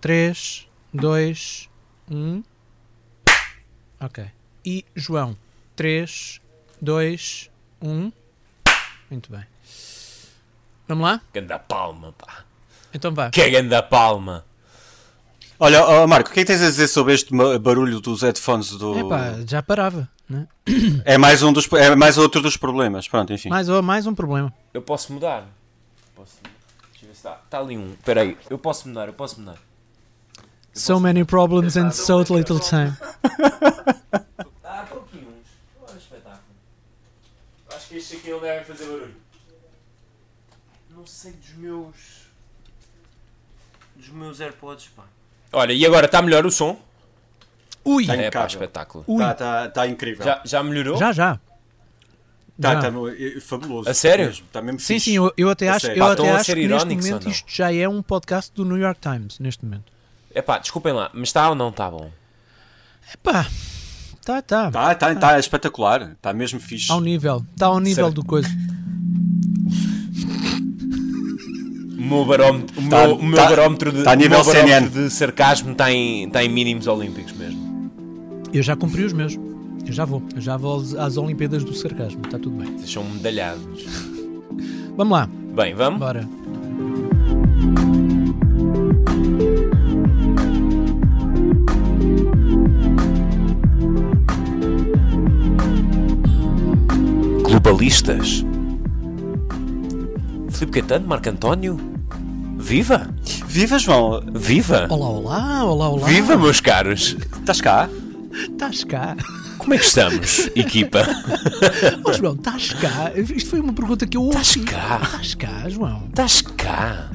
3, 2, 1. Ok. E João, 3, 2, 1. Muito bem. Vamos lá? Ganda palma, pá. Então vá. Que é ganda palma. Olha, ó, Marco, o que é que tens a dizer sobre este barulho dos headphones do. Epá, já parava. Né? É mais um dos é mais outro dos problemas. Pronto, enfim. Mais, oh, mais um problema. Eu posso mudar. Posso... Deixa eu ver se está. Está ali um. Espera aí. Eu posso mudar, eu posso mudar. So many problems and so little time. Estou aqui uns. Olha espetáculo. Acho que estes aqui não devem fazer barulho. Não sei dos meus. dos meus AirPods, pá. Olha, e agora está melhor o som? Ui! Tá É pá, espetáculo. Ui! Tá, tá, tá incrível. Já, já melhorou? Já, já. Tá, Já. tá no- é fabuloso. A sério? Mesmo, Tá mesmo Sim, sim, eu, eu até A acho, sério. eu Pá, até acho ser que neste momento isto já é um podcast do New York Times, neste momento. É pá, desculpem lá, mas está ou não está bom? Epá, tá, tá. Tá, tá, tá espetacular. Tá mesmo fixe. Ao nível, está ao nível Sério. do coisa. O meu barómetro, o Tá- meu, o meu tá- barómetro, de, tá nível CNN. de sarcasmo está em, está em mínimos olímpicos mesmo. Eu já cumpri os meus. Eu já vou. Eu já vou às- às Olimpíadas do Sarcasmo. Está tudo bem. Vocês são medalhados. Vamos lá. Bem, vamos? Bora. Globalistas. Filipe Caetano, Marco António. Viva! Viva, João. Viva! Olá, olá, olá, olá. Viva, meus caros! Estás cá? Estás cá. Como é que estamos, equipa? Oh, João, estás cá? Isto foi uma pergunta que eu ouvi. Estás cá? Estás cá, João? Estás cá?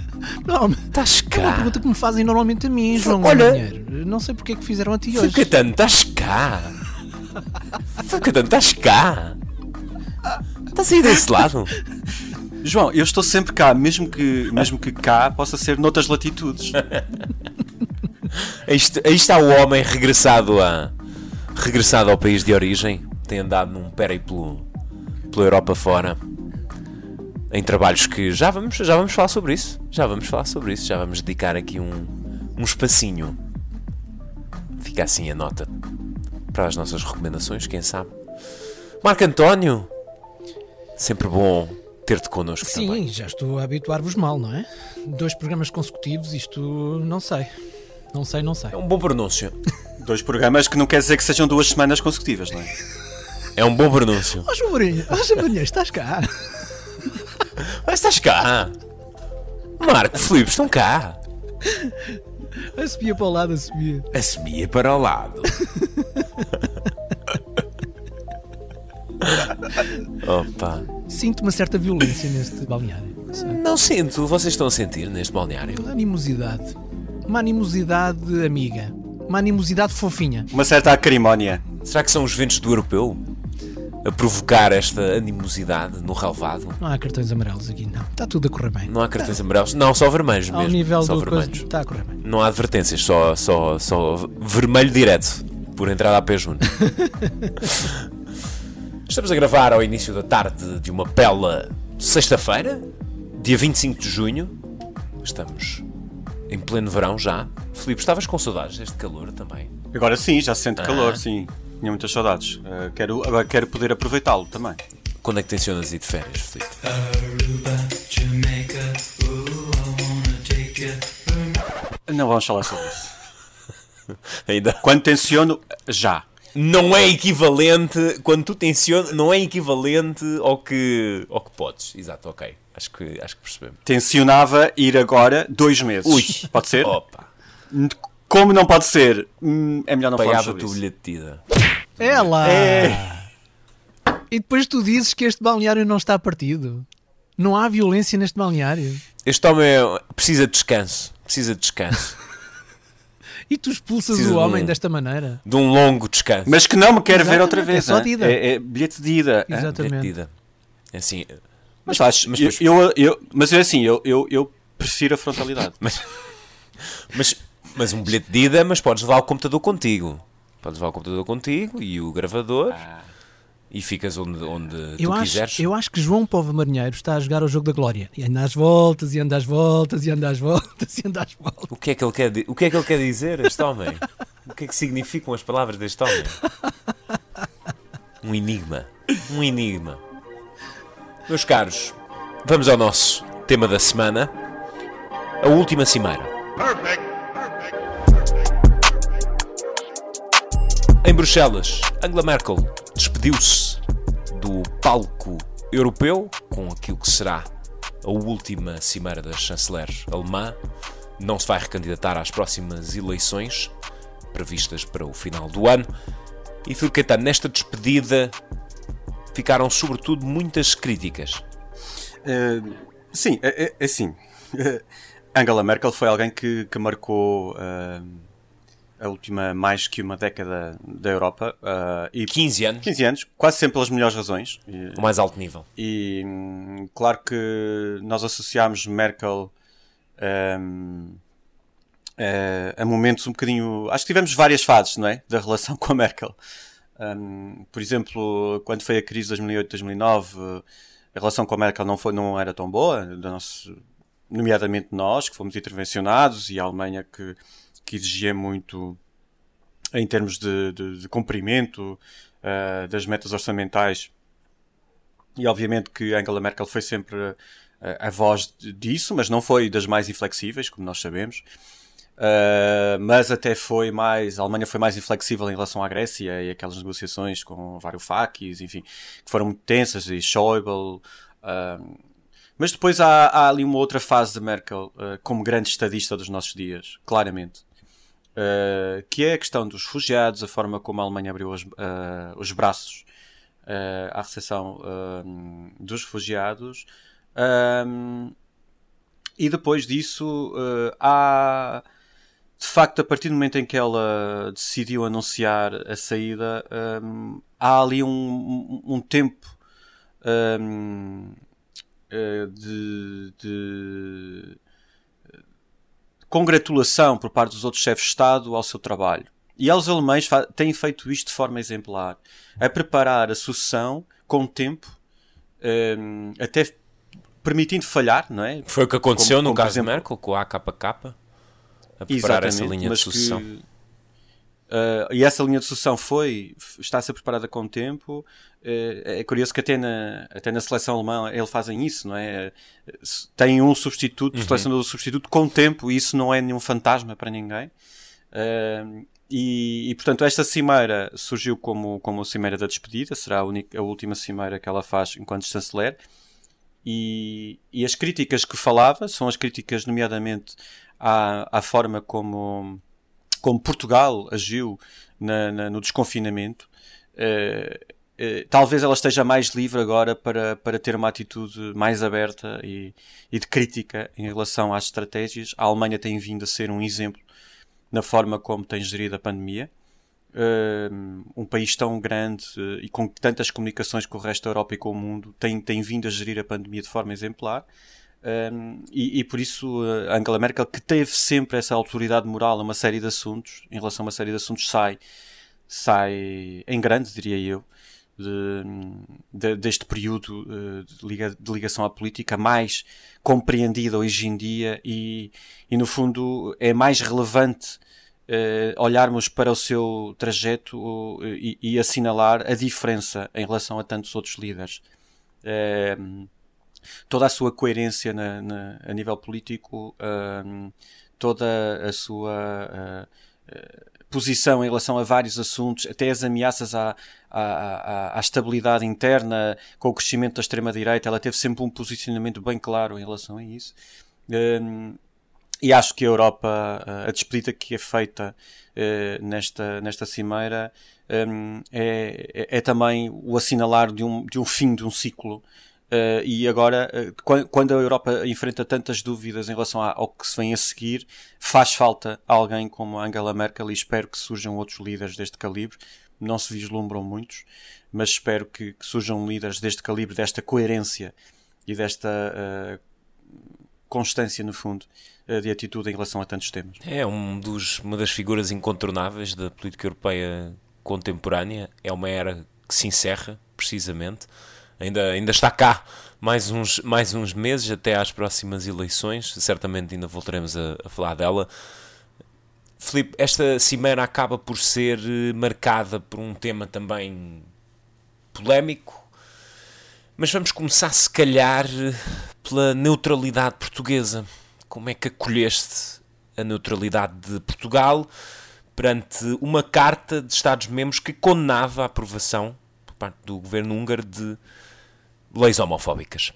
Não, Estás é uma cá? pergunta que me fazem normalmente a mim, João Olha-. Não sei porque é que fizeram a ti Filipe hoje. Caetano, estás cá? Filipe Caetano, estás cá? Estás aí desse lado? João, eu estou sempre cá, mesmo que, mesmo que cá possa ser noutras latitudes. Aí está, aí está o homem regressado a regressado ao país de origem. Tem andado num périplo pela Europa fora. Em trabalhos que já vamos, já vamos falar sobre isso. Já vamos falar sobre isso. Já vamos dedicar aqui um, um espacinho. Fica assim a nota para as nossas recomendações, quem sabe. Marco António, sempre bom ter-te connosco Sim, também. já estou a habituar-vos mal, não é? Dois programas consecutivos, isto não sei. Não sei, não sei. É um bom pronúncio. Dois programas que não quer dizer que sejam duas semanas consecutivas, não é? É um bom pronúncio. Ó João Marinho, ó João Marinho, estás cá? Mas estás cá. Marco, Filipe, estão cá. A subia para o lado, a subia. Assumia para o lado. Opa. Sinto uma certa violência neste balneário. não sinto, vocês estão a sentir neste balneário. Animosidade. Uma animosidade amiga. Uma animosidade fofinha. Uma certa acrimónia. Será que são os ventos do europeu a provocar esta animosidade no relvado? Não há cartões amarelos aqui, não. Está tudo a correr bem. Não há cartões amarelos? Não, só vermelhos Ao mesmo. nível só do coisa, vermelhos. está a correr bem. Não há advertências, só, só, só vermelho direto por entrada a pé junto. Estamos a gravar ao início da tarde de uma bela sexta-feira, dia 25 de junho. Estamos em pleno verão já. Filipe, estavas com saudades deste calor também? Agora sim, já se sente Ah. calor, sim. Tinha muitas saudades. Uh, quero, agora quero poder aproveitá-lo também. Quando é que tencionas ir de férias, Filipe? Não vamos falar sobre isso. Ainda Quando tenciono, já. Não é equivalente, quando tu tensionas, não é equivalente ao que, ao que podes. Exato, ok. Acho que, acho que percebemos. Tencionava ir agora dois meses. Ui. Pode ser? Opa, Como não pode ser? Hum, é melhor não falar sobre pagava-te o isso. bilhete de ida. É lá! É. E depois tu dizes que este balneário não está partido. Não há violência neste balneário. Este homem é- precisa de descanso. Precisa de descanso. E tu expulsas Precisa o de homem um- desta maneira. de um longo descanso. Mas que não me quer ver Exatamente, outra vez. é só hã? de ida. É, é bilhete de ida. hã? Exato. Bilhete de Exatamente. ida. É assim. Mas, acho, mas eu, eu, eu- mas eu assim, eu, eu, eu prefiro a frontalidade. Mas, mas, mas um bilhete de ida, mas podes levar o computador contigo. Podes levar o computador contigo e o gravador. E ficas onde, onde Eu tu acho, quiseres. eu acho que João Povo Marinheiro está a jogar o jogo da glória. E anda às voltas, e anda às voltas, e anda às voltas, e anda às voltas. O que, é que ele quer o que é que ele quer dizer, este homem? O que é que significam as palavras deste homem? Um enigma. Um enigma. Meus caros, vamos ao nosso tema da semana. A última cimeira. Em Bruxelas, Angela Merkel despediu-se do palco europeu com aquilo que será a última cimeira da chanceler alemã. Não se vai recandidatar às próximas eleições previstas para o final do ano. E Filipe Caetano, nesta despedida ficaram sobretudo muitas críticas. Uh, sim, é, é, assim. Angela Merkel foi alguém que, que marcou uh, a última mais que uma década da Europa. Uh, e 15 anos, 15 anos, quase sempre pelas melhores razões. E, o mais alto nível. e hum, claro que nós associámos Merkel hum, eh, a momentos um bocadinho. Acho que tivemos várias fases, não é? Da relação com a Merkel. Hum, por exemplo, quando foi a crise de 2008-2009, a relação com a Merkel não, foi, não era tão boa, da nosso, nomeadamente nós, que fomos intervencionados, e a Alemanha que, que exigia muito em termos de, de, de cumprimento uh, das metas orçamentais. E obviamente que Angela Merkel foi sempre a, a voz disso, mas não foi das mais inflexíveis, como nós sabemos. Uh, mas até foi mais, a Alemanha foi mais inflexível em relação à Grécia e aquelas negociações com Varoufakis, enfim, que foram muito tensas, e Schäuble. Uh, mas depois há, há, ali uma outra fase de Merkel uh, como grande estadista dos nossos dias, claramente. Que é a questão dos refugiados, a forma como a Alemanha abriu os, os braços à recepção dos refugiados. e depois disso há de facto, a partir do momento em que ela decidiu anunciar a saída, um, há ali um, um, um tempo um, de, de, congratulação por parte dos outros chefes de Estado ao seu trabalho. E os alemães têm feito isto de forma exemplar, a preparar a sucessão com tempo, hum, até permitindo falhar, não é? Foi o que aconteceu Como- no como, caso exemplo- de Merkel, com a AKK, a preparar essa linha de sucessão. Que, uh, e essa linha de sucessão foi, está a ser preparada com tempo. Uh, é curioso que até na, até na seleção alemã eles fazem isso, não é? Tem um substituto, Uhum. selecionador substituto com tempo, e isso não é nenhum fantasma para ninguém. Uh, e, e, portanto, esta cimeira surgiu como, como a cimeira da despedida, será a, única, a última cimeira que ela faz enquanto chanceler. E, e as críticas que falava são as críticas, nomeadamente, à, à forma como, como Portugal agiu na- na- no desconfinamento. Eh, eh, talvez ela esteja mais livre agora para, para ter uma atitude mais aberta e, e de crítica em relação às estratégias. A Alemanha tem vindo a ser um exemplo na forma como tem gerido a pandemia. Eh, um país tão grande e com tantas comunicações com o resto da Europa e com o mundo tem, tem vindo a gerir a pandemia de forma exemplar. Um, e, e por isso uh, Angela Merkel, que teve sempre essa autoridade moral a uma série de assuntos, em relação a uma série de assuntos, sai, sai em grande, diria eu, de, de- deste período uh, de, liga- de ligação à política mais compreendida hoje em dia e, e no fundo é mais relevante uh, olharmos para o seu trajeto uh, e, e assinalar a diferença em relação a tantos outros líderes. Toda a sua coerência na- na- a nível político, hum, toda a sua ah, posição em relação a vários assuntos, até as ameaças à, à, à- à estabilidade interna, com o crescimento da extrema-direita, ela teve sempre um posicionamento bem claro em relação a isso. Hum, e acho que a Europa, ah, a despedida que é feita nesta, nesta cimeira, é, é, é também o assinalar de um, de um fim de um ciclo. Uh, e agora, uh, quan- quando a Europa enfrenta tantas dúvidas em relação ao que se vem a seguir, faz falta alguém como Angela Merkel e espero que surjam outros líderes deste calibre. Não se vislumbram muitos, mas espero que, que surjam líderes deste calibre, desta coerência e desta uh, constância, no fundo, de atitude em relação a tantos temas. É um dos, uma das figuras incontornáveis da política europeia contemporânea. É uma era que se encerra precisamente. Ainda, ainda está cá mais uns, mais uns meses até às próximas eleições. Certamente ainda voltaremos a, a falar dela. Filipe, esta cimeira acaba por ser eh, marcada por um tema também polémico, mas vamos começar, se calhar, pela neutralidade portuguesa. Como é que acolheste a neutralidade de Portugal perante uma carta de Estados-membros que condenava a aprovação por parte do governo húngaro de leis homofóbicas?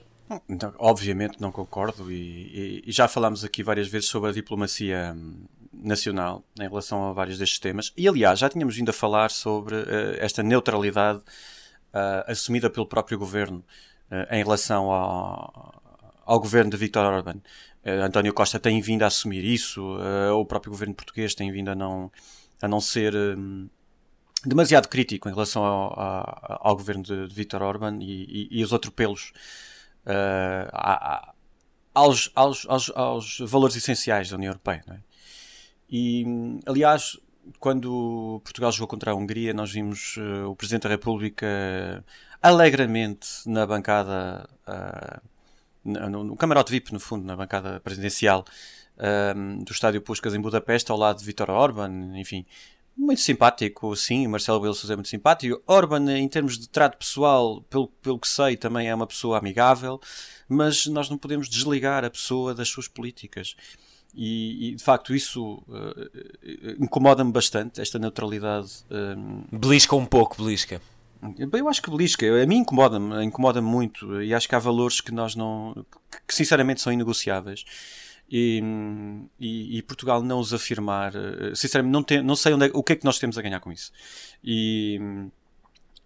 Então, obviamente não concordo e, e, e, já falámos aqui várias vezes sobre a diplomacia hum, nacional em relação a vários destes temas e aliás já tínhamos vindo a falar sobre uh, esta neutralidade uh, assumida pelo próprio governo uh, em relação ao, ao governo de Viktor Orban. António Costa tem vindo a assumir isso, o próprio governo português tem vindo a não, a não ser hum, demasiado crítico em relação ao, ao, ao governo de, de Viktor Orban e, e, e os atropelos uh, aos, aos, aos, aos, valores essenciais da União Europeia. É? E, aliás, quando Portugal jogou contra a Hungria, nós vimos uh, o Presidente da República alegremente na bancada, uh, no, no camarote VIP, no fundo, na bancada presidencial do Estádio Puskas em Budapeste, ao lado de Viktor Orban, enfim, muito simpático, sim. Marcelo Rebelo é muito simpático. Orban, em termos de trato pessoal, pelo, pelo que sei, também é uma pessoa amigável, mas nós não podemos desligar a pessoa das suas políticas. E, e de facto, isso uh, incomoda-me bastante, esta neutralidade. Um... Belisca um pouco, belisca. Eu acho que belisca, a mim incomoda-me, incomoda-me muito, e acho que há valores que nós não. que sinceramente são inegociáveis. E, e, e, Portugal não os afirmar, eh, sinceramente, não, tem, não sei é, o que é que nós temos a ganhar com isso. E,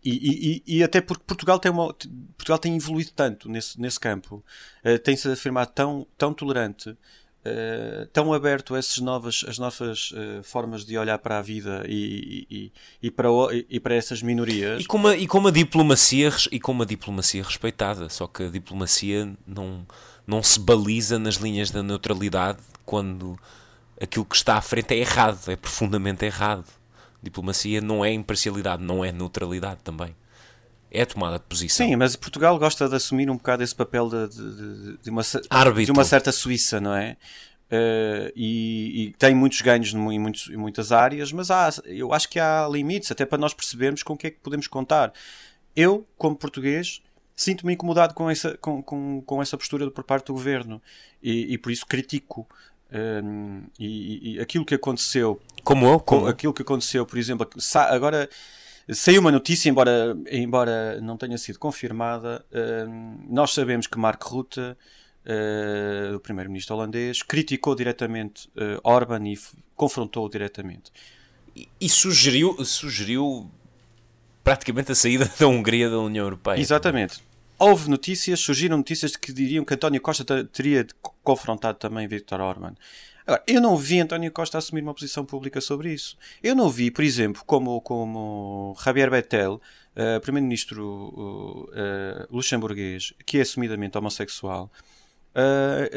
e, e, até porque Portugal tem, uma, Portugal tem evoluído tanto nesse, nesse campo, uh, tem-se afirmado tão, tão tolerante, uh, tão aberto a essas novas, as novas uh, formas de olhar para a vida e, e, para, e para essas minorias. E com, uma, e, com uma diplomacia, e com uma diplomacia respeitada, só que a diplomacia não não se baliza nas linhas da neutralidade quando aquilo que está à frente é errado, é profundamente errado. Diplomacia não é imparcialidade, não é neutralidade também. É tomada de posição. Sim, mas Portugal gosta de assumir um bocado esse papel de, de, de, uma, de uma, certa Suíça, não é? Uh, e, e, tem muitos ganhos em, muitos, em muitas áreas, mas há, eu acho que há limites, até para nós percebermos com o que é que podemos contar. Eu, como português, sinto-me incomodado com essa, com, com, com essa postura por parte do governo e, e por isso critico. Um, e, e, aquilo que aconteceu, como eu, como aquilo que aconteceu, por exemplo, agora saiu uma notícia, embora, embora não tenha sido confirmada. Um, nós sabemos que Mark Rutte, uh, o primeiro-ministro holandês, criticou diretamente uh, Orban e confrontou-o diretamente. E, e sugeriu, sugeriu praticamente a saída da Hungria da União Europeia. Exatamente. Houve notícias, surgiram notícias que diriam que António Costa teria confrontado também Viktor Orban. Agora, eu não vi António Costa assumir uma posição pública sobre isso. Eu não vi, por exemplo, como, como Javier Bettel, uh, primeiro-ministro uh, uh, luxemburguês, que é assumidamente homossexual,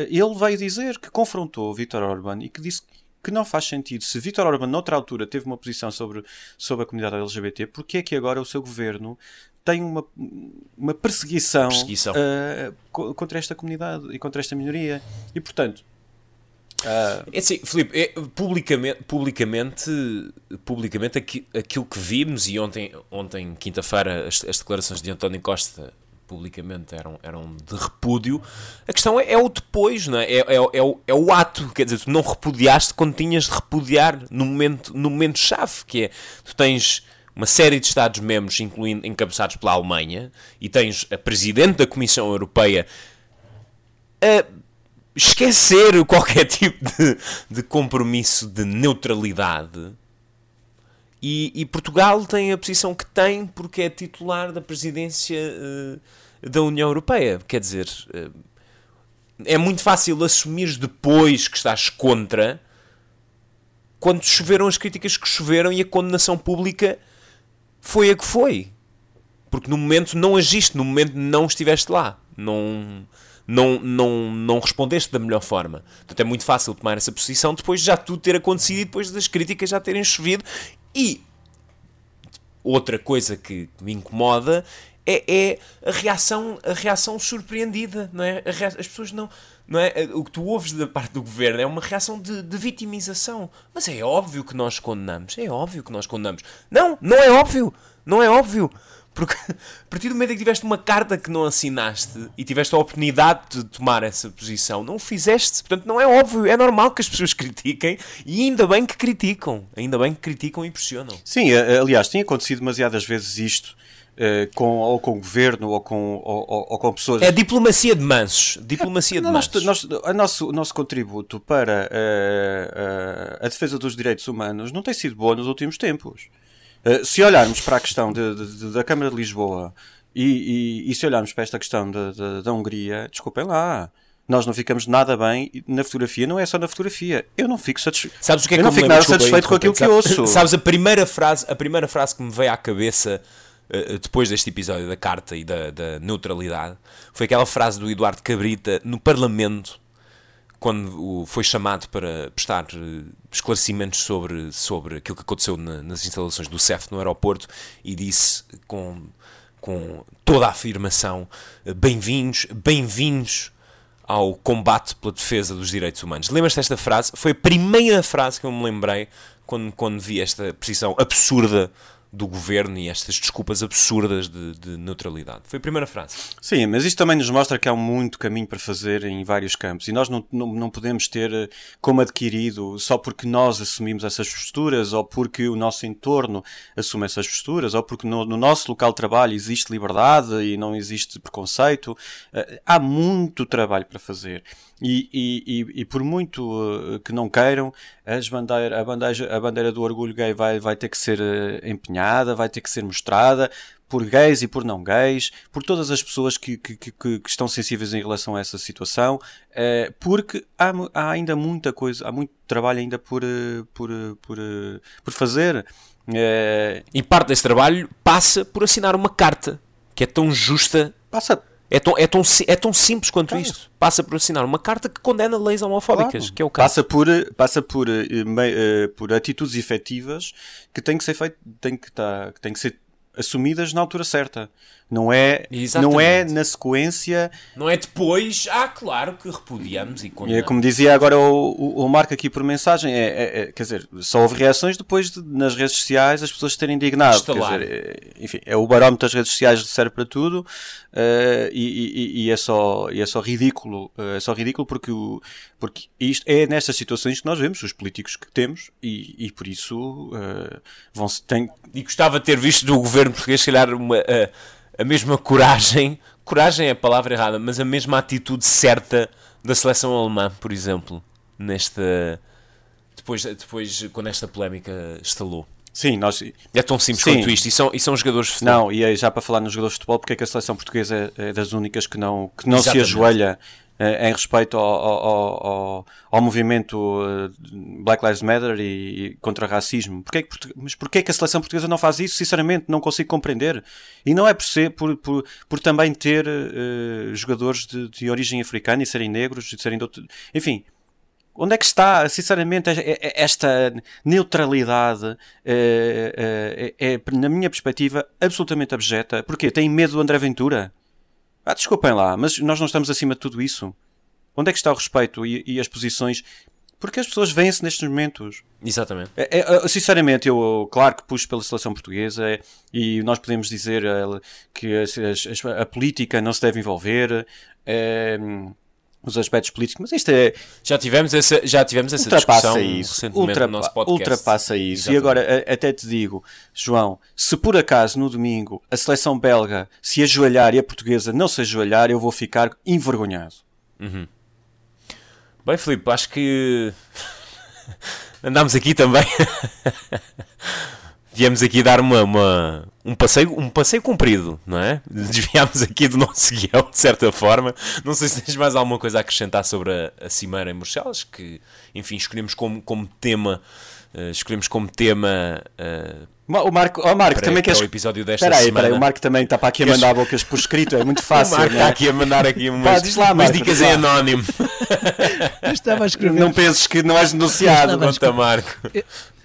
ele veio dizer que confrontou Viktor Orban e que disse que não faz sentido. Se Vítor Orban, noutra altura, teve uma posição sobre, sobre a comunidade LGBT, porque é que agora o seu governo tem uma, uma perseguição, perseguição. Uh, contra esta comunidade e contra esta minoria? E, portanto, Uh... É assim, Filipe, é, publicamente, publicamente, publicamente aquilo que vimos, e ontem, ontem quinta-feira, as, as, declarações de António Costa publicamente eram, eram de repúdio. A questão é, é o depois, não é? É, é, é, o, é o ato. Quer dizer, tu não repudiaste quando tinhas de repudiar no momento, no momento chave, que é tu tens uma série de Estados-membros, incluindo encabeçados pela Alemanha, e tens a Presidente da Comissão Europeia a esquecer qualquer tipo de, de compromisso de neutralidade e, e, Portugal tem a posição que tem porque é titular da presidência uh, da União Europeia. Quer dizer, uh, é muito fácil assumir depois que estás contra quando choveram as críticas que choveram e a condenação pública foi a que foi. Porque no momento não agiste, no momento não estiveste lá. Não, não, não, não respondeste da melhor forma. Portanto, é muito fácil tomar essa posição depois de já tudo ter acontecido e depois das críticas já terem chovido e outra coisa que me incomoda é, é a, reação, a reação surpreendida, não é? As pessoas não, não é? O que tu ouves da parte do governo é uma reação de, de, vitimização. Mas é óbvio que nós condenamos, é óbvio que nós condenamos. Não, não é óbvio, não é óbvio. Porque a partir do momento em que tiveste uma carta que não assinaste e tiveste a oportunidade de tomar essa posição, não o fizeste. Portanto, não é óbvio, é normal que as pessoas critiquem e ainda bem que criticam. Ainda bem que criticam e pressionam. Sim, aliás, tem acontecido demasiadas vezes isto. Uh, com, ou com o governo ou com, ou, ou, com pessoas. É diplomacia de mansos. Diplomacia de mansos. Nós, o nosso, nosso contributo para uh, uh, a defesa dos direitos humanos não tem sido bom nos últimos tempos. Eh, se olharmos para a questão de, de, de, da Câmara de Lisboa e, e, e, se olharmos para esta questão da Hungria, desculpem lá. Nós não ficamos nada bem na fotografia, não é só na fotografia. Eu não fico satisfeito. Sabes o que é eu que não fico nada satisfeito com aquilo que ouço. Sabes a primeira frase, a primeira frase que me veio à cabeça uh, depois deste episódio da carta e da, da neutralidade foi aquela frase do Eduardo Cabrita no Parlamento quando foi chamado para prestar eh, esclarecimentos sobre, sobre aquilo que aconteceu na, nas instalações do CEF no aeroporto e disse com, com toda a afirmação: eh, bem-vindos, bem-vindos ao combate pela defesa dos direitos humanos. Lembras-te desta frase? Foi a primeira frase que eu me lembrei quando, quando vi esta posição absurda do governo e estas desculpas absurdas de, de, neutralidade. Foi a primeira frase. Sim, mas isto também nos mostra que há muito caminho para fazer em vários campos e nós não, não, não podemos ter eh, como adquirido só porque nós assumimos essas posturas ou porque o nosso entorno assume essas posturas ou porque no, no nosso local de trabalho existe liberdade e não existe preconceito. Eh, há muito trabalho para fazer. E, e, e, por muito uh, que não queiram, bandeira, a, bandeja, a bandeira do orgulho gay vai, vai ter que ser uh, empenhada, vai ter que ser mostrada por gays e por não gays, por todas as pessoas que, que, que, que estão sensíveis em relação a essa situação, uh, porque há, há, ainda muita coisa, há muito trabalho ainda por, por, por, por fazer. E parte desse trabalho passa por assinar uma carta que é tão justa. Passa é tão, é tão, é tão simples quanto claro. isto. Passa por assinar uma carta que condena leis homofóbicas, claro. que é o caso. Passa por, passa por, uh, por atitudes efetivas que têm que ser feitas, têm que, tá, têm que ser assumidas na altura certa. Não é, não é na sequência. Não é depois, ah, claro que repudiamos e condenamos. É como dizia agora o, o, o Marco aqui por mensagem, é, é, é, quer dizer, só houve reações depois de, nas redes sociais as pessoas terem indignado. Quer dizer, é, enfim, é o barómetro das redes sociais serve para tudo uh, e, e, e, é só, e é só ridículo. Uh, é só ridículo porque, o, porque isto é nestas situações que nós vemos, os políticos que temos, e, e por isso uh, vão-se. Tem... E gostava de ter visto do governo português, se calhar, uma a mesma coragem, coragem é a palavra errada, mas a mesma atitude certa da seleção alemã, por exemplo, nesta depois, depois quando esta polémica estalou. Sim, nós... É tão simples Sim. quanto isto. E são, e são jogadores de futebol. Não, e já para falar nos jogadores de futebol, porque é que a seleção portuguesa é das únicas que não, que não se ajoelha em respeito ao, ao, ao, ao movimento eh, Black Lives Matter e, e contra racismo. Porquê que, mas porquê que a seleção portuguesa não faz isso? Sinceramente, não consigo compreender. E não é por, ser, por, por, por também ter uh, jogadores de, de, origem africana e serem negros e serem outro... Enfim, onde é que está, sinceramente, esta neutralidade é, na minha perspectiva, absolutamente abjeta. Porquê? Tem medo do André Ventura? Ah, desculpem lá, mas nós não estamos acima de tudo isso. Onde é que está o respeito e, e as posições? Porque as pessoas veem-se nestes momentos. Exatamente. É, é, sinceramente, eu, claro que puxo pela seleção portuguesa é, e nós podemos dizer é, que a, política não se deve envolver. Os aspectos políticos, mas isto é. Já tivemos essa, já tivemos essa discussão isso, recentemente ultrapa, no nosso podcast. Ultrapassa isso. Exatamente. E agora até te digo, João, se por acaso no domingo a seleção belga se ajoelhar e a portuguesa não se ajoelhar, eu vou ficar envergonhado. Uhum. Bem, Filipe, acho que andámos aqui também. Viemos aqui dar uma, uma, um, passeio, um passeio comprido, não é? Desviámos aqui do nosso guião, de certa forma. Não sei se tens mais alguma coisa a acrescentar sobre a, a Cimeira em Bruxelas, que, enfim, escolhemos como, como tema. Uh, escolhemos como tema uh, o Marco, oh Marco para, também queres. o episódio desta peraí, semana. Peraí, o Marco também está para aqui a mandar queres... bocas por escrito, é muito fácil. o Marco está é? aqui a mandar aqui umas, Pá, lá, umas dicas em anónimo. estava a escrever. Não penses que não és denunciado, conta Marco.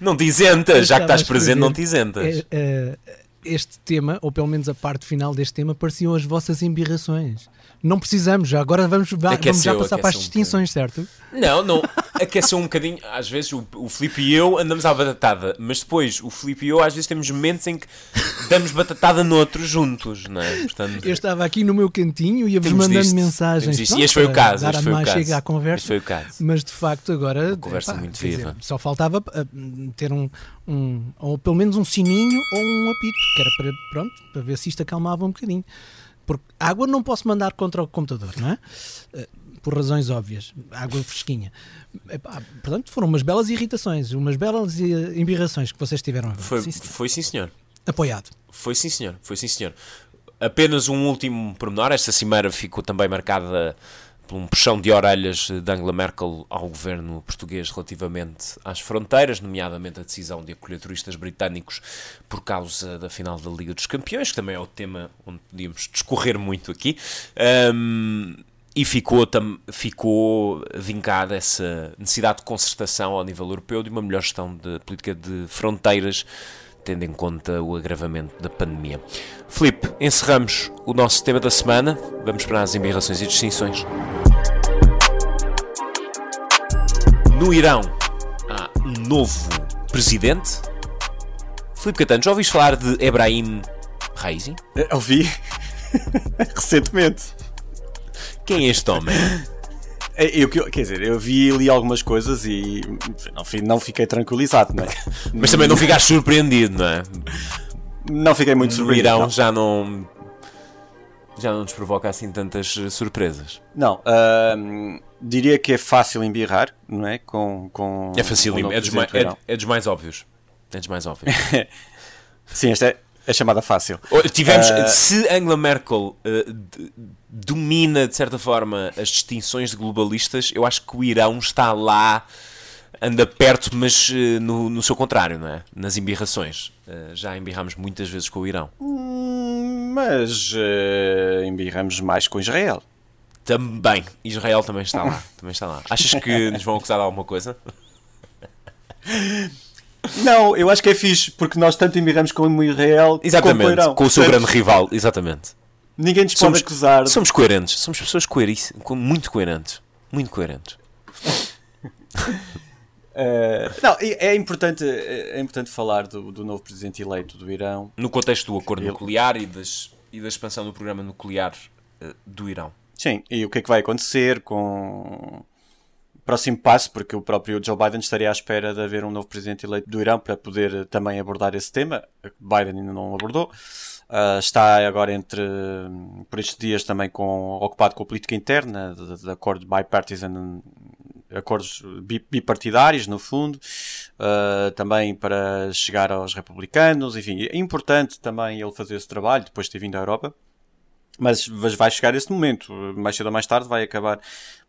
Não te isentas, já que estás presente, não te isentas. É, é, este tema, ou pelo menos a parte final deste tema, pareciam as vossas embirrações. Não precisamos, já agora vamos, vamos Aqueceu, já passar para as aqueceu um distinções, certo? Não, não. Aqueceu um bocadinho. Às vezes o, o Filipe e eu andamos à batatada, mas depois o Filipe e eu às vezes temos momentos em que damos batatada noutros juntos, não é? Portanto, Eu estava aqui no meu cantinho e ia-vos mandando disto, mensagens. pronto, E este foi o caso, este foi o mais caso. chega à conversa. Este foi o caso. Mas de facto agora conversa epá, muito viva. dizer, só faltava ah, ter um, um ou pelo menos um sininho ou um apito, que era para pronto, para ver se isto acalmava um bocadinho. Porque água não posso mandar contra o computador, não é? Eh, Por razões óbvias, água fresquinha. Epá, portanto, foram umas belas irritações, umas belas eh, embirrações que vocês tiveram agora. foi, Sim, senhor. foi sim, senhor. Apoiado. Foi sim, senhor. Foi sim, senhor. Apenas um último pormenor. Esta cimeira ficou também marcada por um puxão de orelhas de Angela Merkel ao governo português relativamente às fronteiras, nomeadamente a decisão de acolher turistas britânicos por causa da final da Liga dos Campeões, que também é o tema onde podíamos discorrer muito aqui. Ahm, e ficou, tam, ficou vincada essa necessidade de concertação ao nível europeu de uma melhor gestão de política de fronteiras tendo em conta o agravamento da pandemia. Filipe, encerramos o nosso tema da semana. Vamos para as embirrações e distinções. No Irão há um novo presidente. Filipe Catano, já ouviste falar de Ebrahim Raisi? Eu vi recentemente. Quem é este homem? É, Eu, quer dizer, eu vi ali algumas coisas e não, não fiquei tranquilizado, não é? Mas também não ficaste surpreendido, não é? Não fiquei muito surpreendido. Irão não. já não. Já não nos provoca assim tantas eh, surpresas. Não, ahm, diria que é fácil embirrar, não é? Com, com É fácil, com é dos, mais, é, é dos mais óbvios. É dos mais óbvios. Sim, esta é a chamada fácil. Tivemos, Ah. se Angela Merkel d- domina de certa forma as distinções de globalistas, eu acho que o Irão está lá, anda perto, mas eh, no, no seu contrário, não é? Nas embirrações. Já embirramos muitas vezes com o Irão. Hum, Mas embirramos mais com Israel. Também. Israel também está lá. Também está lá. Achas que nos vão acusar de alguma coisa? Não, eu acho que é fixe, porque nós tanto embirramos com o Israel como com o Exatamente. Com o seu grande rival. Exatamente. Ninguém nos Somos- pode acusar. Somos coerentes. Somos pessoas coeríssimas. Muito coerentes. Muito coerentes. Eh, não, é importante, é importante falar do, do novo presidente eleito do Irão. No contexto do acordo Ele- nuclear e, das, e da expansão do programa nuclear eh, do Irão. Sim, e o que é que vai acontecer com próximo passo, porque o próprio Joe Biden estaria à espera de haver um novo presidente eleito do Irão para poder eh, também abordar esse tema. Biden ainda não abordou. Ah, está agora entre, hum, por estes dias também com, ocupado com a política interna, de, de acordo bipartisan, acordos bi- bipartidários, no fundo, ah, também para chegar aos republicanos, enfim, é importante também ele fazer esse trabalho, depois de ter vindo à Europa. Mas vai chegar esse momento, mais cedo ou mais tarde vai acabar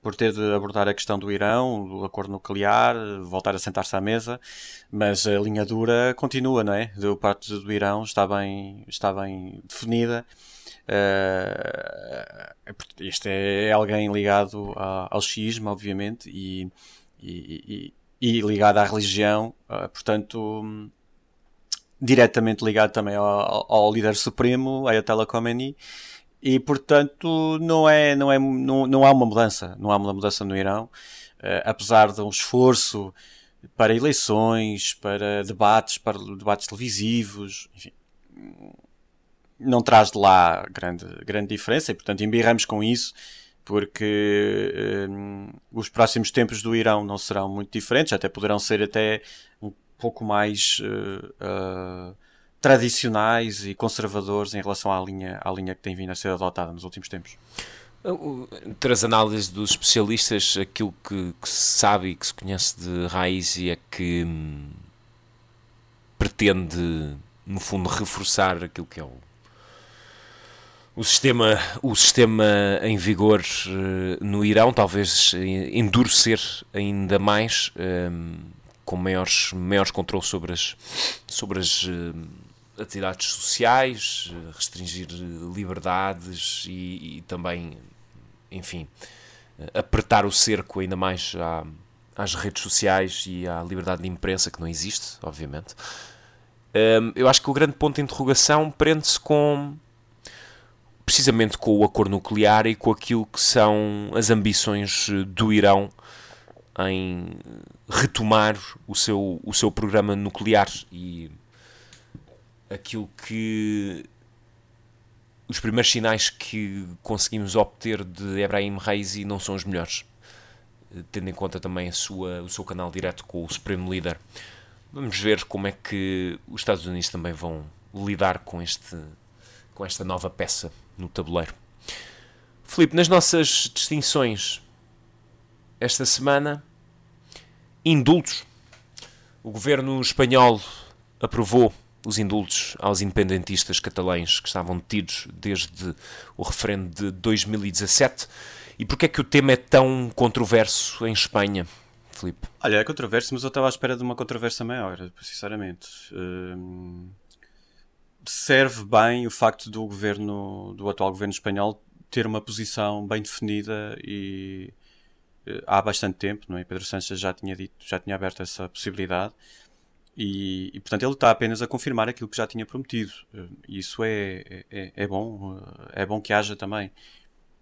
por ter de abordar a questão do Irão, do acordo nuclear, voltar a sentar-se à mesa, mas a linha dura continua, não é? Do parte do Irão está bem, está bem definida. Eh, este é alguém ligado ao xiismo, obviamente, e, e, e- e ligado à religião, eh, portanto, diretamente ligado também ao, ao- ao líder supremo, Ayatollah Khomeini, e portanto não é não é não, não há uma mudança não há uma mudança no Irão eh, apesar de um esforço para eleições para debates para debates televisivos enfim não traz de lá grande grande diferença e portanto embirramos com isso porque eh, os próximos tempos do Irão não serão muito diferentes até poderão ser até um pouco mais eh, tradicionais e conservadores em relação à linha, à linha que tem vindo a ser adotada nos últimos tempos. Entre as análises dos especialistas, aquilo que, que se sabe e que se conhece de Raisi é que hum, pretende, no fundo, reforçar aquilo que é o, o, sistema, o sistema em vigor eh, no Irão, talvez endurecer ainda mais, hum, com maiores, maiores controles sobre as, sobre as hum, atividades sociais, restringir liberdades e, e também, enfim, apertar o cerco ainda mais à- às redes sociais e à liberdade de imprensa, que não existe, obviamente. Um, eu acho que o grande ponto de interrogação prende-se com precisamente com o acordo nuclear e com aquilo que são as ambições do Irão em retomar o seu, o seu programa nuclear e aquilo que os primeiros sinais que conseguimos obter de Ebrahim Raisi não são os melhores, tendo em conta também sua, o seu canal direto com o Supremo Líder. Vamos ver como é que os Estados Unidos também vão lidar com, este, com esta nova peça no tabuleiro. Filipe, nas nossas distinções esta semana, indultos. O governo espanhol aprovou os indultos aos independentistas catalães que estavam detidos desde o referendo de 2017. E porquê é que o tema é tão controverso em Espanha, Filipe? Olha, é controverso, mas eu estava à espera de uma controvérsia maior, sinceramente. Hum, serve bem o facto do governo, do atual governo espanhol, ter uma posição bem definida e uh, há bastante tempo, não é? Pedro Sánchez já tinha dito, já tinha aberto essa possibilidade e, e, portanto ele está apenas a confirmar aquilo que já tinha prometido. Uh, isso é, é, é bom, uh, é bom que haja também.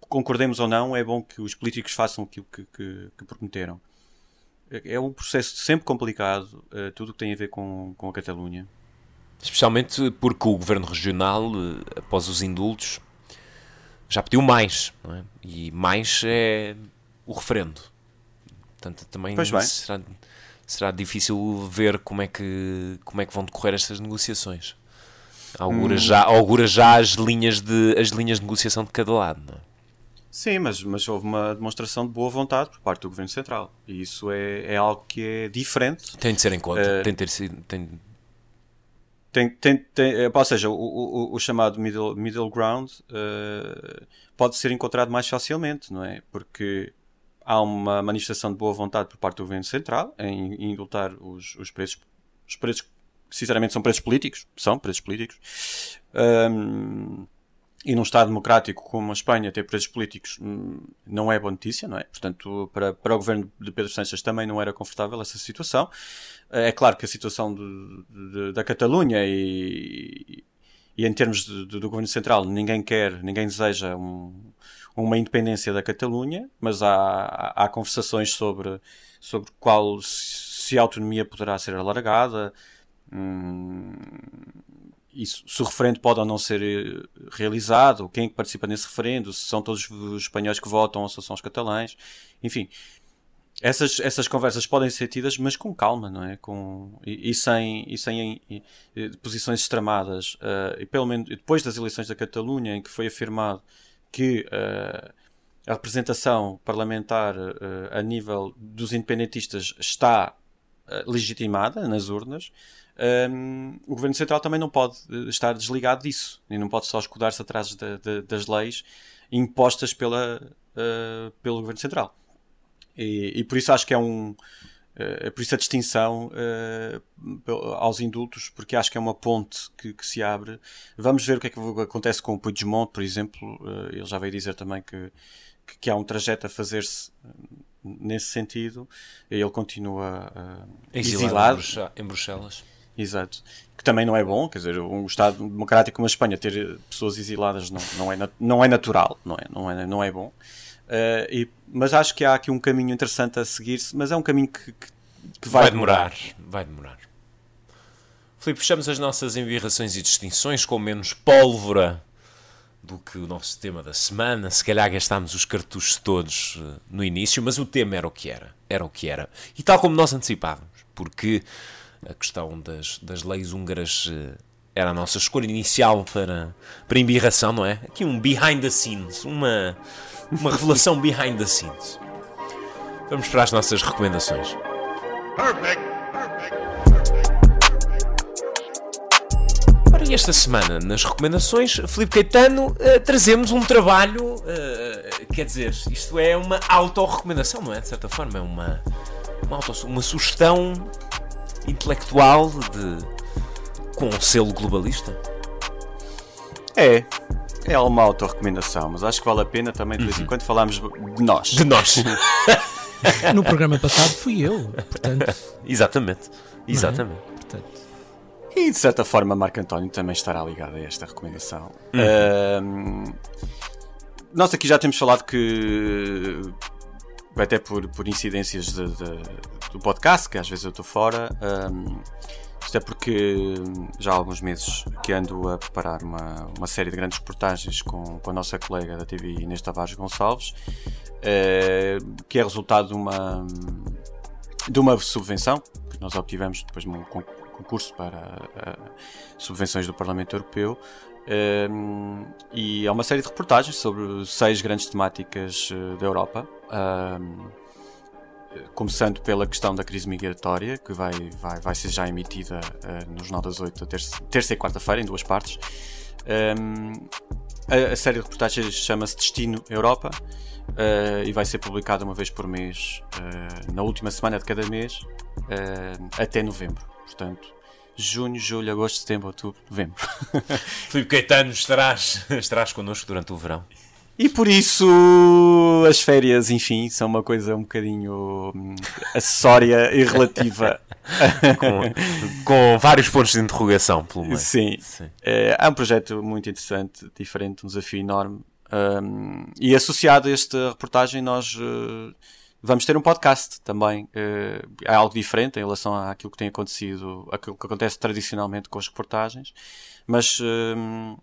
Concordemos ou não, é bom que os políticos façam aquilo que, que, que prometeram. É um processo sempre complicado, tudo o que tem a ver com, com a Catalunha. Especialmente porque o governo regional, eh, após os indultos, já pediu mais. É? E mais é o referendo. Portanto, também será, será difícil ver como é, que, como é que vão decorrer estas negociações. Augura, hum. já, augura já as linhas, de, as linhas de negociação de cada lado. Não é? Sim, mas, mas houve uma demonstração de boa vontade por parte do Governo Central. E isso é, é algo que é diferente. Tem de ser em conta. Uh, tem de ter sido. Tem tem, tem, tem, eh, ou seja, o, o, o, chamado middle, middle ground uh, pode ser encontrado mais facilmente, não é? Porque há uma manifestação de boa vontade por parte do governo central em, indultar os, os preços, os preços que sinceramente são preços políticos, são preços políticos. Um, e num Estado democrático como a Espanha ter presos políticos hum, não é boa notícia, não é? Portanto, para, para o governo de Pedro Sánchez também não era confortável essa situação. É claro que a situação de, de, da Catalunha e, e em termos de, do governo central, ninguém quer, ninguém deseja um, uma independência da Catalunha, mas há, há, há conversações sobre, sobre qual se a autonomia poderá ser alargada. Hum, isso, se o referendo pode ou não ser eh, realizado, quem é que participa nesse referendo, se são todos os espanhóis que votam ou se são os catalães, enfim. Essas, essas conversas podem ser tidas, mas com calma, não é? Com, e, e sem, e sem e, e, posições extremadas. Uh, e pelo menos depois das eleições da Catalunha, em que foi afirmado que uh, a representação parlamentar uh, a nível dos independentistas está legitimada nas urnas, um, o Governo Central também não pode eh, estar desligado disso e não pode só escudar-se atrás de, de, das leis impostas pela, pelo Governo Central. E, e, por isso acho que é um. Uh, por isso a distinção uh, aos indultos, porque acho que é uma ponte que, que, se abre. Vamos ver o que é que acontece com o Puigdemont, por exemplo. ele já veio dizer também que, que, que há um trajeto a fazer-se nesse sentido. Ele continua exilado, exilado em Bruxelas. Exato. Que também não é bom, quer dizer, um Estado democrático como a Espanha ter pessoas exiladas não, não, é, não é natural, não é, não é, não é bom. Uh, e, mas acho que há aqui um caminho interessante a seguir-se, mas é um caminho que, que, que vai, vai demorar. demorar. Vai demorar. Filipe, fechamos as nossas embirrações e distinções com menos pólvora do que o nosso tema da semana. Se calhar gastámos os cartuchos todos uh, no início, mas o tema era o que era. Era o que era. E tal como nós antecipávamos, porque a questão das, das leis húngaras eh, era a nossa escolha inicial para, para embirração, não é? Aqui um behind the scenes, uma, uma revelação behind the scenes. Vamos para as nossas recomendações. Perfect. Ora, e esta semana, nas recomendações, Felipe Caetano, uh, trazemos um trabalho, uh, quer dizer, isto é uma autorrecomendação, não é? De certa forma, é uma, uma, auto, uma sugestão intelectual de com um selo globalista? É, é uma autorrecomendação, mas acho que vale a pena também de vez em uhum. quando falarmos de nós. De nós. no programa passado fui eu, portanto. Exatamente. É? Exatamente. É? Portanto... E de certa forma, Marco António também estará ligado a esta recomendação. Uhum. Um, nós aqui já temos falado que, até por, por incidências de, de, do podcast, que às vezes eu estou fora, um, isto é porque já há alguns meses que ando a preparar uma, uma série de grandes reportagens com, com a nossa colega da TV Inês Tavares Gonçalves, uh, que é resultado de uma, de uma subvenção que nós obtivemos depois de um concurso para uh, subvenções do Parlamento Europeu. Um, e é uma série de reportagens sobre seis grandes temáticas da Europa. Um, começando pela questão da crise migratória, que vai, vai, vai ser já emitida uh, no Jornal das Oito, terça, terça e quarta-feira, em duas partes. Um, a, a, série de reportagens chama-se Destino Europa uh, e vai ser publicada uma vez por mês, uh, na última semana de cada mês, até novembro. Portanto, junho, julho, agosto, setembro, outubro, novembro. Filipe Caetano, estarás, estarás connosco durante o verão. E por isso as férias, enfim, são uma coisa um bocadinho hum, acessória e relativa. com, com, vários pontos de interrogação, pelo menos. Sim. Sim. É, é, um projeto muito interessante, diferente, um desafio enorme. Um, e associado a esta reportagem, nós uh, vamos ter um podcast também. Uh, é algo diferente em relação àquilo que tem acontecido, aquilo que acontece tradicionalmente com as reportagens. Mas um,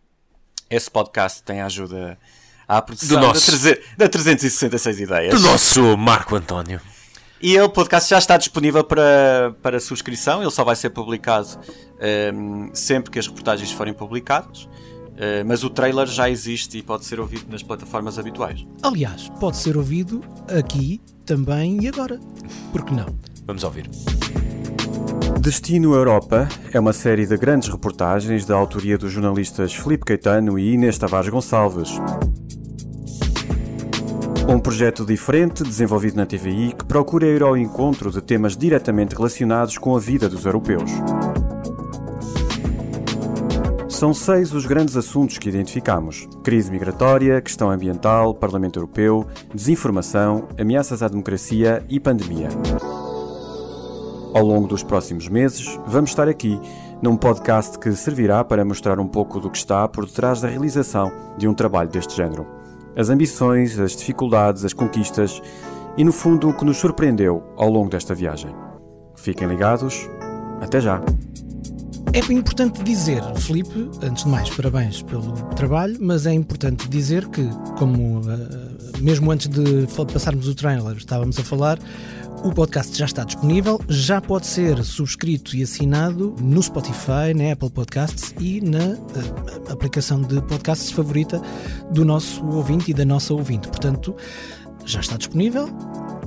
esse podcast tem a ajuda à produção nosso, da, da 366 ideias. Do nosso Marco António. E o podcast já está disponível para, para subscrição, ele só vai ser publicado um, sempre que as reportagens forem publicadas. Uh, mas o trailer já existe e pode ser ouvido nas plataformas habituais. Aliás, pode ser ouvido aqui também e agora. Por que não? Vamos ouvir. Destino Europa é uma série de grandes reportagens da autoria dos jornalistas Felipe Caetano e Inês Tavares Gonçalves. Um projeto diferente, desenvolvido na TVI, que procura ir ao encontro de temas diretamente relacionados com a vida dos europeus. São seis os grandes assuntos que identificamos: crise migratória, questão ambiental, Parlamento Europeu, desinformação, ameaças à democracia e pandemia. Ao longo dos próximos meses, vamos estar aqui num podcast que servirá para mostrar um pouco do que está por detrás da realização de um trabalho deste género as ambições, as dificuldades, as conquistas e, no fundo, o que nos surpreendeu ao longo desta viagem. Fiquem ligados. Até já! É importante dizer, Felipe, antes de mais, parabéns pelo trabalho, mas é importante dizer que, como uh, mesmo antes de passarmos o trailer estávamos a falar, o podcast já está disponível, já pode ser subscrito e assinado no Spotify, na Apple Podcasts e na uh, aplicação de podcasts favorita do nosso ouvinte e da nossa ouvinte. Portanto, já está disponível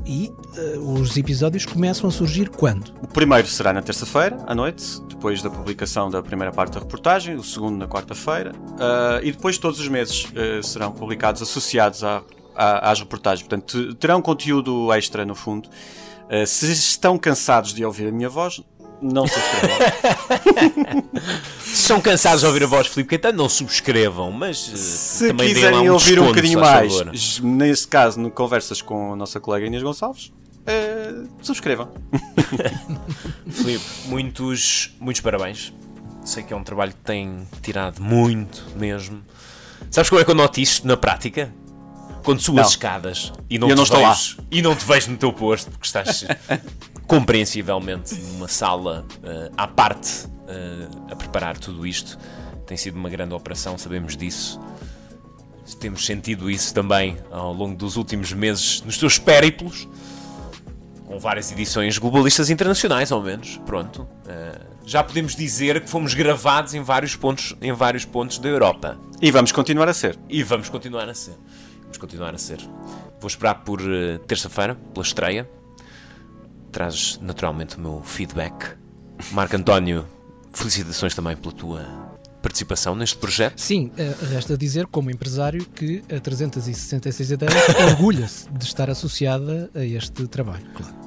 e uh, os episódios começam a surgir quando? O primeiro será na terça-feira, à noite, depois da publicação da primeira parte da reportagem, o segundo na quarta-feira, uh, e depois todos os meses uh, serão publicados associados a, a, às reportagens. Portanto, terão conteúdo extra no fundo. Uh, se estão cansados de ouvir a minha voz, não subscrevam. se são cansados de ouvir a voz de Filipe Caetano, não subscrevam, mas se também quiserem um ouvir desconto, um bocadinho mais, nesse caso, no conversas com a nossa colega Inês Gonçalves, uh, subscrevam. Filipe, muitos, muitos parabéns. Sei que é um trabalho que tem tirado muito mesmo. Sabes como é que eu noto isto na prática? quando subas as escadas e não, eu te não estou vejo, lá. e não te vejo no teu posto porque estás compreensivelmente numa sala uh, à parte uh, a preparar tudo isto. Tem sido uma grande operação, sabemos disso. Temos sentido isso também ao longo dos últimos meses nos teus périplos, com várias edições globalistas internacionais, ao menos. Pronto. Uh, já podemos dizer que fomos gravados em vários pontos, em vários pontos da Europa. E vamos continuar a ser. E vamos continuar a ser vamos continuar a ser. Vou esperar por uh, terça-feira, pela estreia. Traz naturalmente o meu feedback. Marco António, felicitações também pela tua participação neste projeto. Sim, uh, resta dizer, como empresário, que a 366 Ideias orgulha-se de estar associada a este trabalho, claro.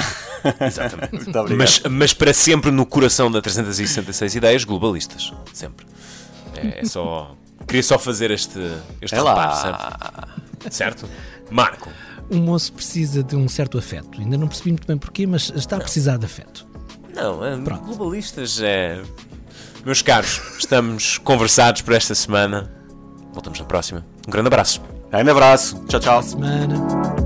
Exatamente. mas, mas para sempre no coração da 366 Ideias globalistas. Sempre. É, é só Queria só fazer este, este é reparo, certo? certo? Marco. O moço precisa de um certo afeto. Ainda não percebi muito bem porquê, mas está a precisar de afeto. Não, é, globalistas é. Meus caros, estamos conversados por esta semana. Voltamos na próxima. Um grande abraço. Grande abraço. Tchau, tchau.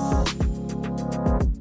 Thank you